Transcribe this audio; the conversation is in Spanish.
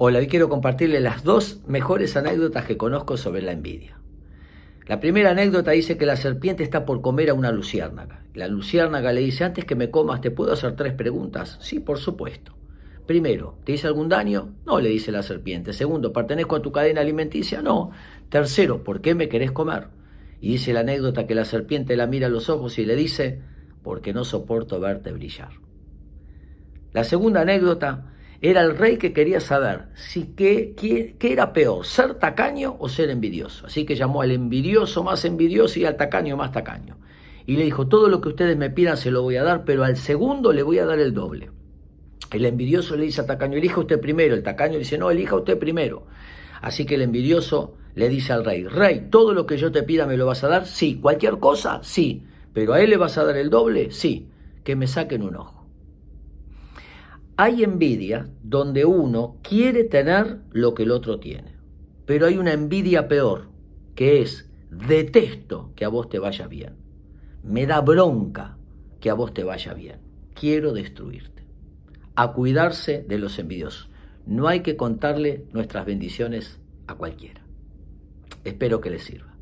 Hola, hoy quiero compartirle las dos mejores anécdotas que conozco sobre la envidia. La primera anécdota dice que la serpiente está por comer a una luciérnaga. La luciérnaga le dice, antes que me comas, ¿te puedo hacer tres preguntas? Sí, por supuesto. Primero, ¿te hice algún daño? No, le dice la serpiente. Segundo, ¿pertenezco a tu cadena alimenticia? No. Tercero, ¿por qué me querés comer? Y dice la anécdota que la serpiente la mira a los ojos y le dice, porque no soporto verte brillar. La segunda anécdota era el rey que quería saber si qué, qué, era peor, ser tacaño o ser envidioso. Así que llamó al envidioso más envidioso y al tacaño más tacaño. Y le dijo, todo lo que ustedes me pidan se lo voy a dar, pero al segundo le voy a dar el doble. El envidioso le dice al tacaño, elija usted primero. El tacaño dice, no, elija usted primero. Así que el envidioso le dice al rey, rey, todo lo que yo te pida me lo vas a dar, sí, cualquier cosa, sí, pero a él le vas a dar el doble, sí, que me saquen un ojo. Hay envidia donde uno quiere tener lo que el otro tiene, pero hay una envidia peor, que es detesto que a vos te vaya bien, me da bronca que a vos te vaya bien, quiero destruirte. A cuidarse de los envidiosos. No hay que contarle nuestras bendiciones a cualquiera. Espero que les sirva.